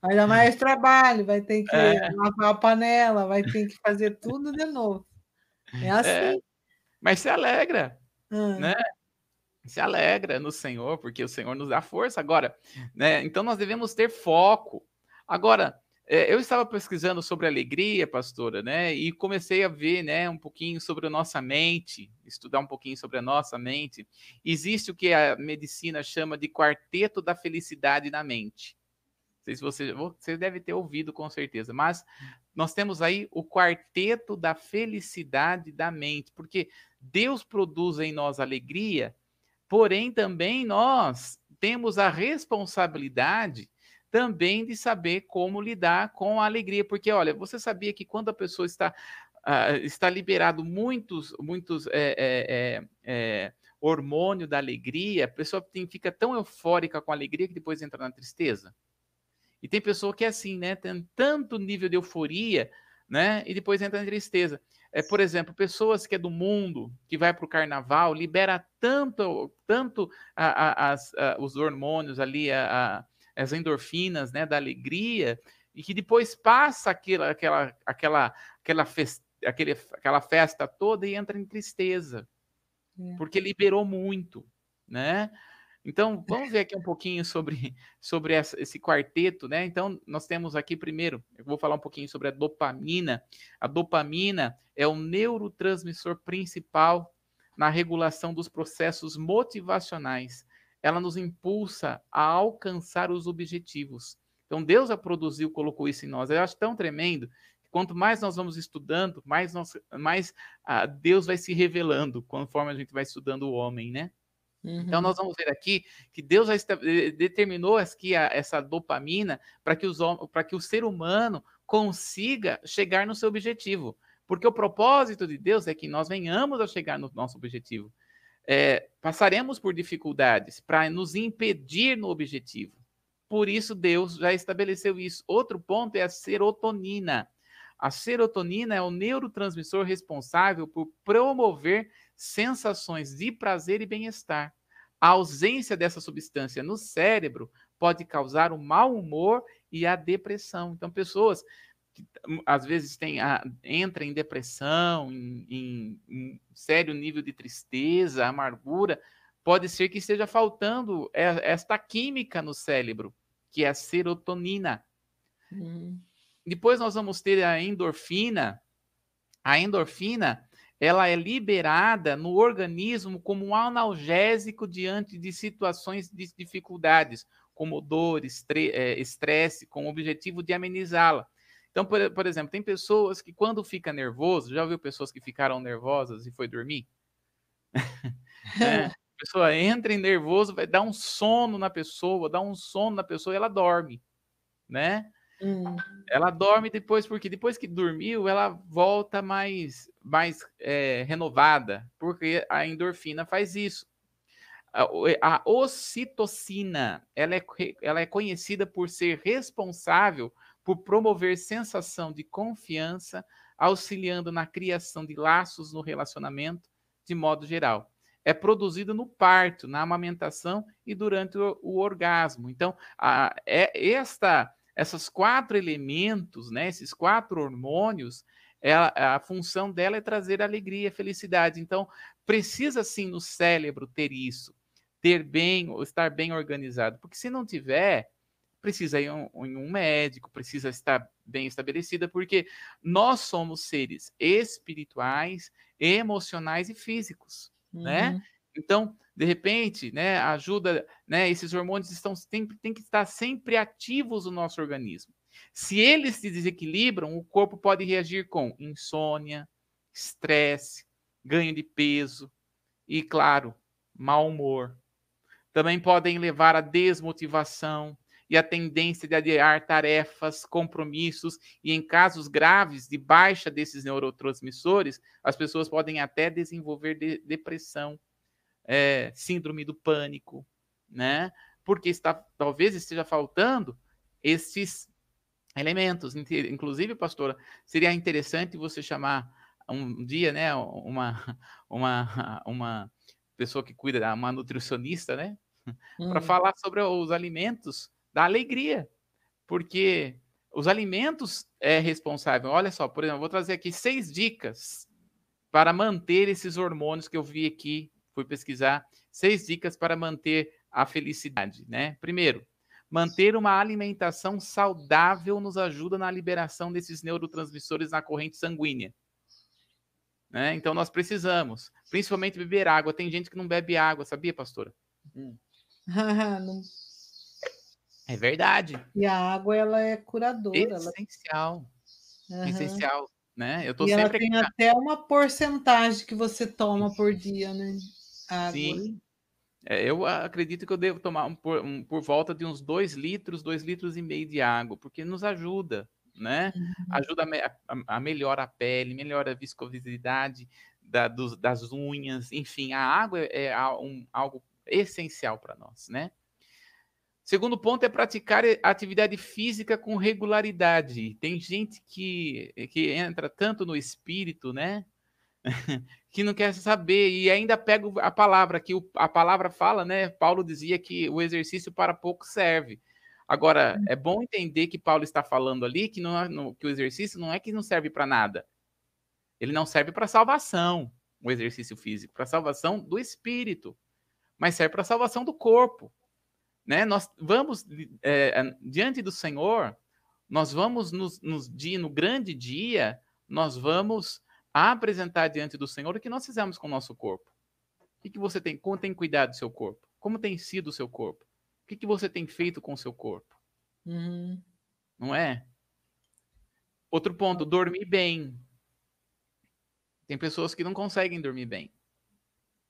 Vai dar mais trabalho, vai ter que é. lavar a panela, vai ter que fazer tudo de novo. É, é. assim. É. Mas se alegra, hum. né? Se alegra no Senhor, porque o Senhor nos dá força. Agora, né? Então nós devemos ter foco. Agora, eu estava pesquisando sobre alegria, pastora, né? E comecei a ver, né, um pouquinho sobre a nossa mente, estudar um pouquinho sobre a nossa mente. Existe o que a medicina chama de quarteto da felicidade na mente. Não sei se você, você deve ter ouvido com certeza, mas nós temos aí o quarteto da felicidade da mente, porque Deus produz em nós alegria, porém também nós temos a responsabilidade também de saber como lidar com a alegria, porque olha, você sabia que quando a pessoa está uh, está liberado muitos muitos é, é, é, hormônio da alegria, a pessoa tem, fica tão eufórica com a alegria que depois entra na tristeza. E tem pessoa que é assim, né? Tem tanto nível de euforia, né? E depois entra na tristeza. É, por exemplo, pessoas que é do mundo, que vai para o carnaval, libera tanto, tanto a, a, a, os hormônios ali, a, as endorfinas, né, da alegria, e que depois passa aquela, aquela, aquela, aquela, fest, aquele, aquela festa toda e entra em tristeza, é. porque liberou muito, né? Então, vamos ver aqui um pouquinho sobre, sobre essa, esse quarteto, né? Então, nós temos aqui primeiro, eu vou falar um pouquinho sobre a dopamina. A dopamina é o neurotransmissor principal na regulação dos processos motivacionais ela nos impulsa a alcançar os objetivos. Então, Deus a produziu, colocou isso em nós. Eu acho tão tremendo que quanto mais nós vamos estudando, mais, nós, mais ah, Deus vai se revelando conforme a gente vai estudando o homem, né? Então, uhum. Então, nós vamos ver aqui que Deus já determinou aqui a, essa dopamina para que, que o ser humano consiga chegar no seu objetivo. Porque o propósito de Deus é que nós venhamos a chegar no nosso objetivo é, passaremos por dificuldades para nos impedir no objetivo. Por isso, Deus já estabeleceu isso. Outro ponto é a serotonina. A serotonina é o neurotransmissor responsável por promover sensações de prazer e bem-estar. A ausência dessa substância no cérebro pode causar o mau humor e a depressão. Então, pessoas que hum, às vezes tem a, entra em depressão, em, em, em, sério nível de tristeza, amargura, pode ser que esteja faltando esta química no cérebro, que é a serotonina. Uhum. Depois nós vamos ter a endorfina. A endorfina, ela é liberada no organismo como um analgésico diante de situações de dificuldades, como dor, eh, estresse, com o objetivo de amenizá-la. Então, por, por exemplo, tem pessoas que quando fica nervoso, já viu pessoas que ficaram nervosas e foi dormir? [laughs] né? A [laughs] pessoa entra em nervoso, vai dar um sono na pessoa, dá um sono na pessoa e ela dorme, né? Hum. Ela dorme depois, porque depois que dormiu, ela volta mais, mais é, renovada, porque a endorfina faz isso. a ocitocina, ela é, ela é conhecida por ser responsável por promover sensação de confiança, auxiliando na criação de laços no relacionamento de modo geral. É produzido no parto, na amamentação e durante o, o orgasmo. Então, a, é esta, essas quatro elementos, né, esses quatro hormônios, ela, a função dela é trazer alegria, felicidade. Então, precisa sim no cérebro ter isso, ter bem, estar bem organizado, porque se não tiver, precisa ir em um, médico, precisa estar bem estabelecida, porque nós somos seres espirituais, emocionais e físicos, né? uhum. né? Então, de repente, né, ajuda, né, esses hormônios estão tem, tem que estar sempre ativos no nosso organismo. Se eles se desequilibram, o corpo pode reagir com insônia, estresse, ganho de peso e, claro, mau humor. Também podem levar à desmotivação e a tendência de adiar tarefas, compromissos e, em casos graves de baixa desses neurotransmissores, as pessoas podem até desenvolver de depressão, é, síndrome do pânico, né? Porque está, talvez esteja faltando esses elementos. Inclusive, pastora, seria interessante você chamar um dia, né, uma, uma, uma pessoa que cuida, uma nutricionista, né, [laughs] hum. para falar sobre os alimentos da alegria, porque os alimentos é responsável. Olha só, por exemplo, vou trazer aqui seis dicas para manter esses hormônios que eu vi aqui, fui pesquisar, seis dicas para manter a felicidade, né? Primeiro, manter uma alimentação saudável nos ajuda na liberação desses neurotransmissores na corrente sanguínea. Né? Então nós precisamos, principalmente beber água. Tem gente que não bebe água, sabia, pastora? Hum. [laughs] não... É verdade. E a água ela é curadora. Essencial. Ela... Uhum. Essencial, né? Eu tô e sempre ela tem até uma porcentagem que você toma por dia, né? Água. Sim. É, eu acredito que eu devo tomar um, por, um, por volta de uns dois litros, dois litros e meio de água, porque nos ajuda, né? Uhum. Ajuda a, a, a, melhora a pele, melhora a viscosidade da, dos, das unhas, enfim, a água é, é um, algo essencial para nós, né? Segundo ponto é praticar atividade física com regularidade. Tem gente que, que entra tanto no espírito, né? [laughs] que não quer saber e ainda pega a palavra que a palavra fala, né? Paulo dizia que o exercício para pouco serve. Agora, hum. é bom entender que Paulo está falando ali que, não, é, que o exercício não é que não serve para nada. Ele não serve para salvação, o exercício físico, para salvação do espírito, mas serve para salvação do corpo. Né? Nós vamos, é, diante do Senhor, nós vamos nos, nos dia, no grande dia, nós vamos apresentar diante do Senhor o que nós fizemos com o nosso corpo. O que, você tem? Como tem cuidado do seu corpo? Como tem sido o seu corpo? O que, que você tem feito com o seu corpo? Uhum. Não é? Outro ponto, dormir bem. Tem pessoas que não conseguem dormir bem.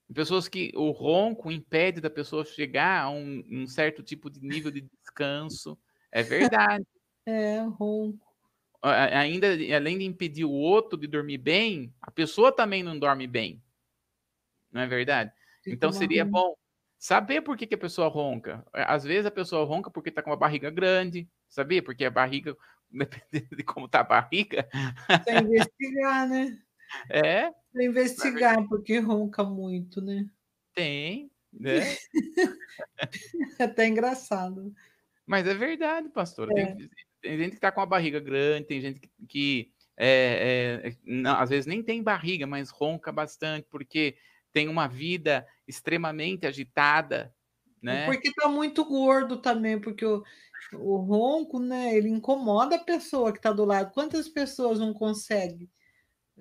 Tem pessoas que o ronco impede da pessoa chegar a um, um certo tipo de nível de descanso. É verdade. [laughs] É, ronco. Ainda, além de impedir o outro de dormir bem, a pessoa também não dorme bem. Não é verdade? Então seria bom Saber por que, que a pessoa ronca. É, às vezes a pessoa ronca porque está com uma barriga grande, sabia? Porque a barriga, [laughs] dependendo de como está a barriga. Precisa investigar, né? [laughs] É. Investigar, porque ronca muito, né? Tem, né? [laughs] é até engraçado. Mas é verdade, pastor. É. Tem, tem, gente que está com a barriga grande, tem gente que, que é, é, não, às vezes nem tem barriga, mas ronca bastante, porque tem uma vida extremamente agitada, né? Porque tá muito gordo também, porque o, o ronco, né, ele incomoda a pessoa que está do lado. Quantas pessoas não conseguem?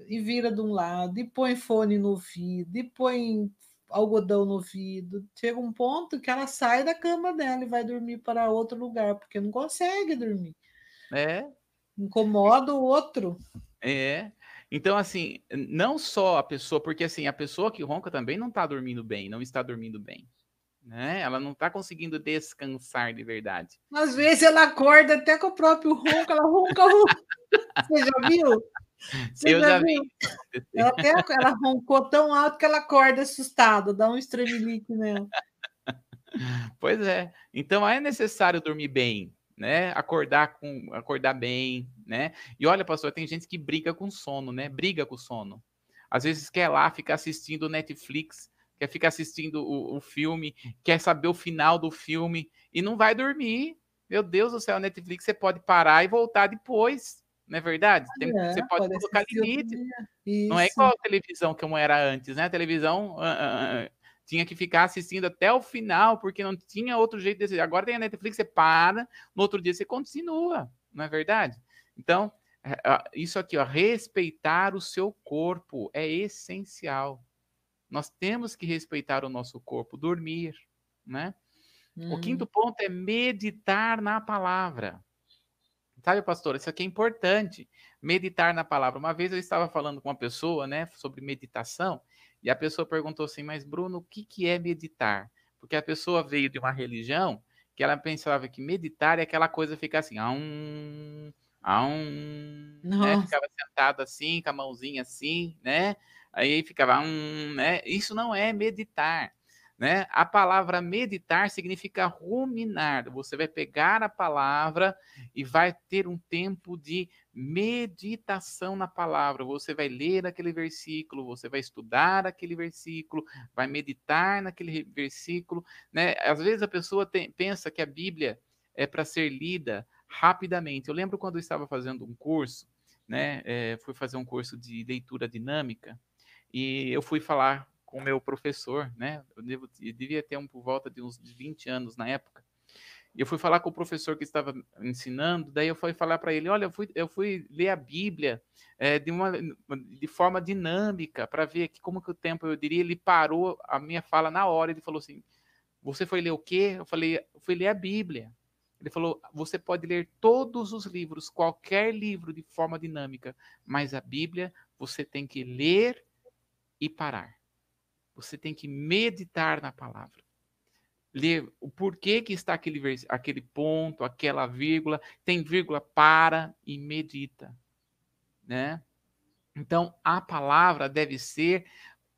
E vira de um lado, e põe fone no ouvido, e põe algodão no ouvido. Chega um ponto que ela sai da cama dela e vai dormir para outro lugar, porque não consegue dormir. É. Incomoda o outro. É. Então, assim, não só a pessoa, porque assim, a pessoa que ronca também não está dormindo bem, não está dormindo bem. Né? Ela não está conseguindo descansar de verdade. Às vezes ela acorda até com o próprio ronco, ela ronca, ronca. [laughs] Você já viu? Você Eu já, vi. Ela, até, ela roncou tão alto que ela acorda assustada, dá um estremelique nela. Pois é. Então é necessário dormir bem, né? Acordar com acordar bem, né? E olha, pastor, tem gente que briga com sono, né? Briga com sono. Às vezes quer lá ficar assistindo Netflix, quer ficar assistindo o, o filme, quer saber o final do filme e não vai dormir. Meu Deus do céu, Netflix você pode parar e voltar depois. Não é verdade? Tem, é, você pode, colocar limite. Não é igual a televisão como era antes, né? A televisão uh, uh, tinha que ficar assistindo até o final, porque não tinha outro jeito de assistir. Agora tem a Netflix, você para, no outro dia você continua, não é verdade? Então, é, isso aqui, ó, respeitar o seu corpo é essencial. Nós temos que respeitar o nosso corpo, dormir, né? Hum. O quinto ponto é meditar na palavra. Sabe, pastor, isso aqui é importante, meditar na palavra. Uma vez eu estava falando com uma pessoa, né, sobre meditação, e a pessoa perguntou assim: Mas, Bruno, o que, que é meditar? Porque a pessoa veio de uma religião que ela pensava que meditar é aquela coisa ficar assim, a um, a um, né? ficava sentado assim, com a mãozinha assim, né? Aí ficava um, né? Isso não é meditar. Né? A palavra meditar significa ruminar. Você vai pegar a palavra e vai ter um tempo de meditação na palavra. Você vai ler aquele versículo, você vai estudar aquele versículo, vai meditar naquele versículo. Né? Às vezes a pessoa tem, pensa que a Bíblia é para ser lida rapidamente. Eu lembro quando eu estava fazendo um curso, né? É, fui fazer um curso de leitura dinâmica e eu fui falar com o meu professor, né? Eu, devo, eu devia ter um por volta de uns 20 anos na época. E eu fui falar com o professor que estava ensinando, daí eu fui falar para ele, olha, eu fui, eu fui ler a Bíblia é, de, uma, de forma dinâmica, para ver aqui como que o tempo, eu diria, ele parou a minha fala na hora, ele falou assim, você foi ler o quê? Eu falei, fui ler a Bíblia. Ele falou, você pode ler todos os livros, qualquer livro de forma dinâmica, mas a Bíblia você tem que ler e parar. Você tem que meditar na palavra. Ler o porquê que está aquele, aquele ponto, aquela vírgula. Tem vírgula, para e medita. Né? Então, a palavra deve ser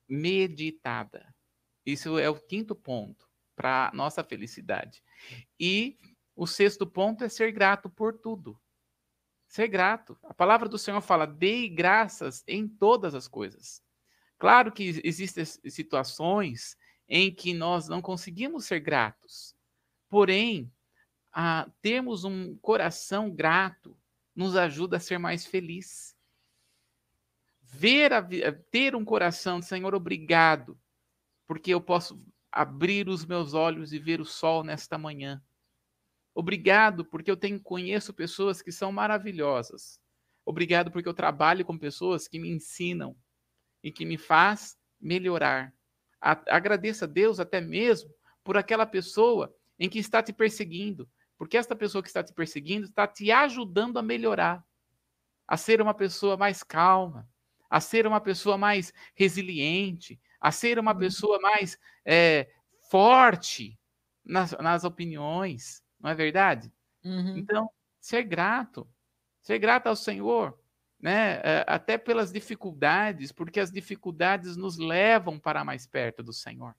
meditada. Isso é o quinto ponto para nossa felicidade. E o sexto ponto é ser grato por tudo. Ser grato. A palavra do Senhor fala: dei graças em todas as coisas. Claro que existem situações em que nós não conseguimos ser gratos, porém, termos um coração grato nos ajuda a ser mais feliz. Ver a, ter um coração, Senhor, obrigado, porque eu posso abrir os meus olhos e ver o sol nesta manhã. Obrigado, porque eu tenho, conheço pessoas que são maravilhosas. Obrigado, porque eu trabalho com pessoas que me ensinam e que me faz melhorar. Agradeça a Deus até mesmo por aquela pessoa em que está te perseguindo, porque esta pessoa que está te perseguindo está te ajudando a melhorar, a ser uma pessoa mais calma, a ser uma pessoa mais resiliente, a ser uma uhum. pessoa mais é, forte nas, nas opiniões, não é verdade? Uhum. Então, ser grato, ser grato ao Senhor né? Eh, até pelas dificuldades, porque as dificuldades nos levam para mais perto do Senhor.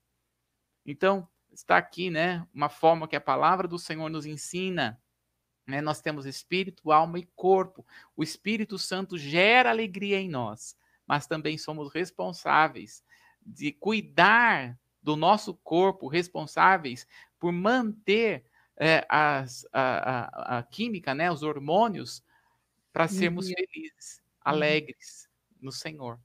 Então, está aqui, né, uma forma que a palavra do Senhor nos ensina. Né? Nós temos espírito, alma e corpo. O Espírito Santo gera alegria em nós, mas também somos responsáveis de cuidar do nosso corpo, responsáveis por manter é, as, a, a, a, química, né, os hormônios para sermos felizes, alegres no Senhor.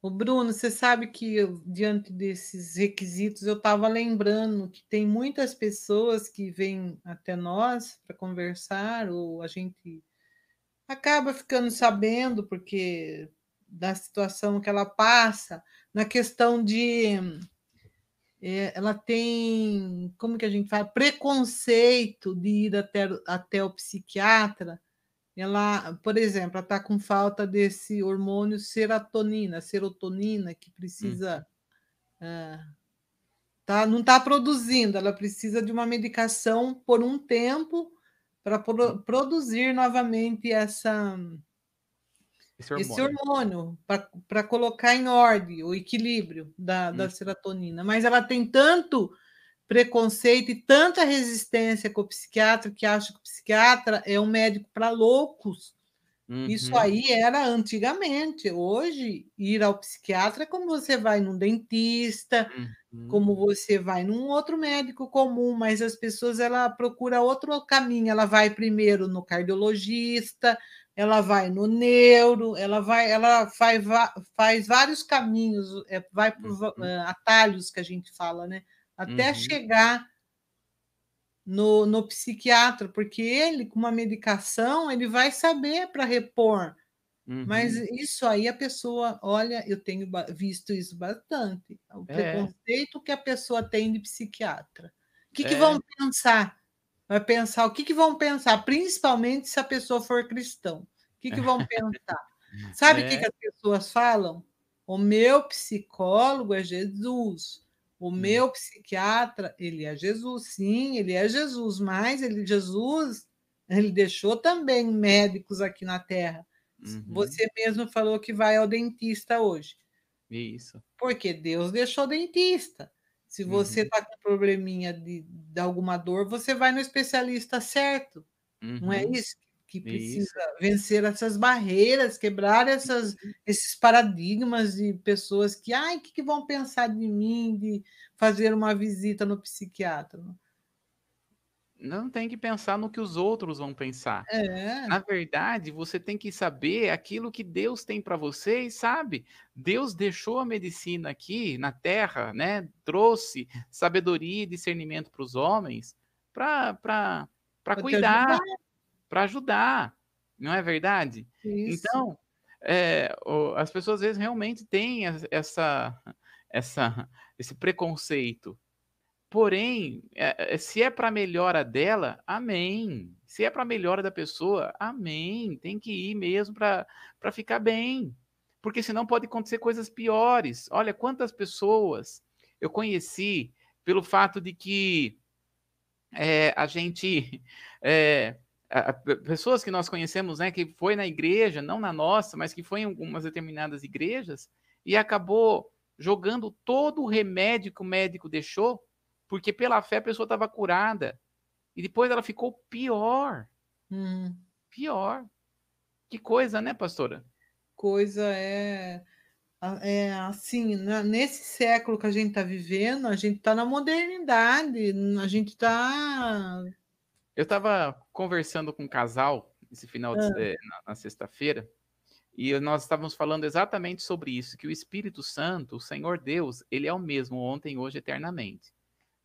O Bruno, você sabe que eu, diante desses requisitos eu estava lembrando que tem muitas pessoas que vêm até nós para conversar ou a gente acaba ficando sabendo porque da situação que ela passa na questão de é, ela tem como que a gente fala preconceito de ir até, até o psiquiatra ela, por exemplo, está com falta desse hormônio serotonina, serotonina que precisa hum. tá, não está produzindo, ela precisa de uma medicação por um tempo para pro, produzir novamente essa esse hormônio, esse hormônio para colocar em ordem o equilíbrio da, hum. da serotonina. Mas ela tem tanto preconceito e tanta resistência com o psiquiatra que acha que o psiquiatra é um médico para loucos. Uhum. Isso aí era antigamente. Hoje, ir ao psiquiatra é como você vai num dentista, uhum. como você vai num outro médico comum, mas as pessoas ela procura outro caminho. Ela vai primeiro no cardiologista, ela vai no neuro, ela vai, ela faz, faz vários caminhos, é, vai por uhum. Atalhos que a gente fala, né? Até uhum. chegar no, no psiquiatra, porque ele, com uma medicação, ele vai saber para repor. Uhum. Mas isso aí a pessoa, olha, eu tenho visto isso bastante. O é. preconceito que a pessoa tem de psiquiatra. O que, é. que vão pensar? Vai pensar o que, que vão pensar, principalmente se a pessoa for cristão. O que, que vão pensar? [laughs] Sabe o é. que, que as pessoas falam? O meu psicólogo é Jesus. O hum. meu psiquiatra, ele é Jesus, sim, ele é Jesus, mas ele Jesus, ele deixou também médicos aqui na Terra. Uhum. Você mesmo falou que vai ao dentista hoje. Isso. Porque Deus deixou dentista. Se você está uhum. com probleminha de, de alguma dor, você vai no especialista certo. Uhum. Não é uhum. isso? Que precisa isso. vencer essas barreiras, quebrar essas, uhum. esses paradigmas de pessoas que, ai, o que, que vão pensar de mim, de fazer uma visita no psiquiatra? Não tem que pensar no que os outros vão pensar. É. Na verdade, você tem que saber aquilo que Deus tem para você e sabe. Deus deixou a medicina aqui na Terra, né? Trouxe sabedoria e discernimento para os homens para cuidar, para ajudar. Não é verdade? Isso. Então, é, as pessoas às vezes realmente têm essa, essa, esse preconceito Porém, é, é, se é para melhora dela, amém. Se é para melhora da pessoa, amém. Tem que ir mesmo para ficar bem. Porque senão pode acontecer coisas piores. Olha quantas pessoas eu conheci pelo fato de que é, a gente. É, a, a, pessoas que nós conhecemos, né, que foi na igreja, não na nossa, mas que foi em algumas determinadas igrejas, e acabou jogando todo o remédio que o médico deixou porque pela fé a pessoa estava curada. E depois ela ficou pior. Hum. Pior. Que coisa, né, pastora? Coisa é. É assim, nesse século que a gente está vivendo, a gente está na modernidade, a gente está. Eu estava conversando com um casal esse final de, ah. Eh, na, na sexta-feira, e nós estávamos falando exatamente sobre isso, que o Espírito Santo, o Senhor Deus, ele é o mesmo ontem, hoje, eternamente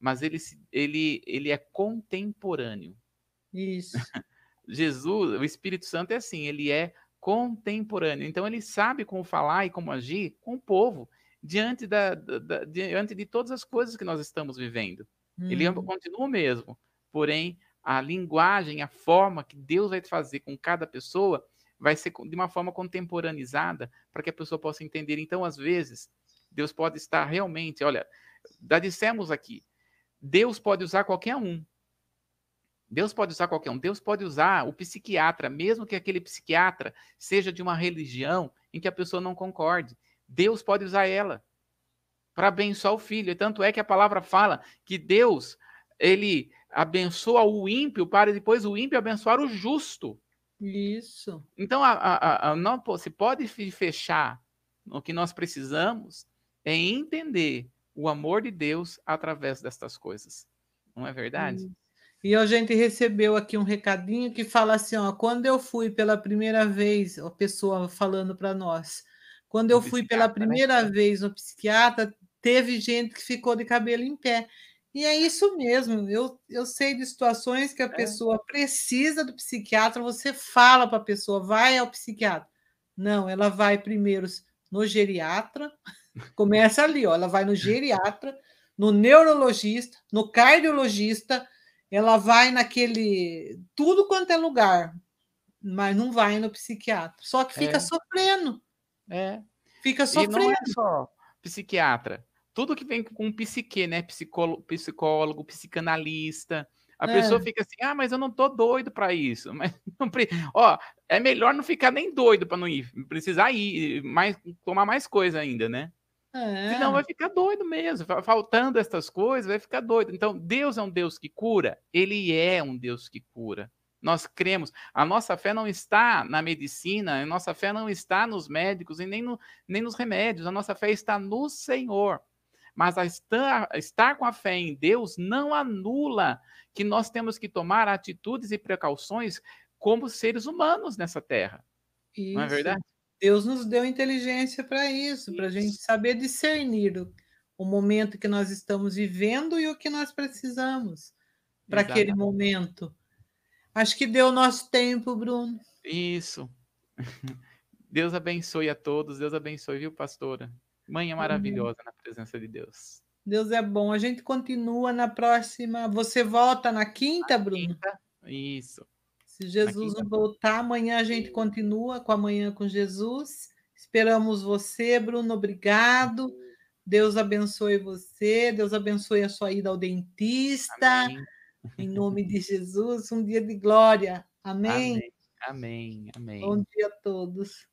mas ele, ele, ele é contemporâneo. Isso. [laughs] Jesus, o Espírito Santo é assim, ele é contemporâneo. Então ele sabe como falar e como agir com o povo diante, da, da diante de todas as coisas que nós estamos vivendo. Hum. Ele continua o mesmo, porém a linguagem, a forma que Deus vai fazer com cada pessoa vai ser de uma forma contemporaneizada para que a pessoa possa entender. Então, às vezes, Deus pode estar realmente, olha, já dissemos aqui, Deus pode usar qualquer um. Deus pode usar qualquer um. Deus pode usar o psiquiatra, mesmo que aquele psiquiatra seja de uma religião em que a pessoa não concorde. Deus pode usar ela para abençoar o filho. E tanto é que a palavra fala que Deus, ele abençoa o ímpio para depois o ímpio abençoar o justo. Isso. Então, a, a, a, não se pode fechar no que nós precisamos é entender o amor de Deus através destas coisas. Não é verdade? E a gente recebeu aqui um recadinho que fala assim: ó, quando eu fui pela primeira vez, a pessoa falando para nós, quando eu fui pela né? primeira né? vez no psiquiatra, teve gente que ficou de cabelo em pé. E é isso mesmo. Eu, eu sei de situações que a é. pessoa precisa do psiquiatra, você fala para a pessoa, vai ao psiquiatra. Não, ela vai primeiro no geriatra, [laughs] Começa ali, ó, ela vai no geriatra, no neurologista, no cardiologista, ela vai naquele tudo quanto é lugar, mas não vai no psiquiatra. Só que fica é. sofrendo. É. Fica sofrendo. E não é só psiquiatra. Tudo que vem com psique, né? Psicólogo, psicólogo psicanalista. A é. pessoa fica assim, ah, mas eu não tô doido para isso. [laughs] Mas não pre... ó, é melhor não ficar nem doido para não ir, precisar ir, mais tomar mais coisa ainda, né? É. Senão vai ficar doido mesmo. Faltando essas coisas, vai ficar doido. Então, Deus é um Deus que cura? Ele é um Deus que cura. Nós cremos. A nossa fé não está na medicina, a nossa fé não está nos médicos e nem, no, nem nos remédios. A nossa fé está no Senhor. Mas a estar, estar com a fé em Deus não anula que nós temos que tomar atitudes e precauções como seres humanos nessa terra. Isso. Não é verdade? Deus nos deu inteligência para isso, para a gente saber discernir o, o, momento que nós estamos vivendo e o que nós precisamos para aquele momento. Acho que deu nosso tempo, Bruno. Isso. [laughs] Deus abençoe a todos, Deus abençoe, viu, pastora? Mãe é maravilhosa na presença de Deus. Deus é bom. A gente continua na próxima. Você volta na quinta, na Bruno? Quinta. Isso. Se Jesus não voltar, amanhã a gente continua com amanhã com Jesus. Esperamos você, Bruno. Obrigado. Deus abençoe você. Deus abençoe a sua ida ao dentista. Amém. Em nome de Jesus, um dia de glória. Amém. Amém. Amém. Amém. Bom dia a todos.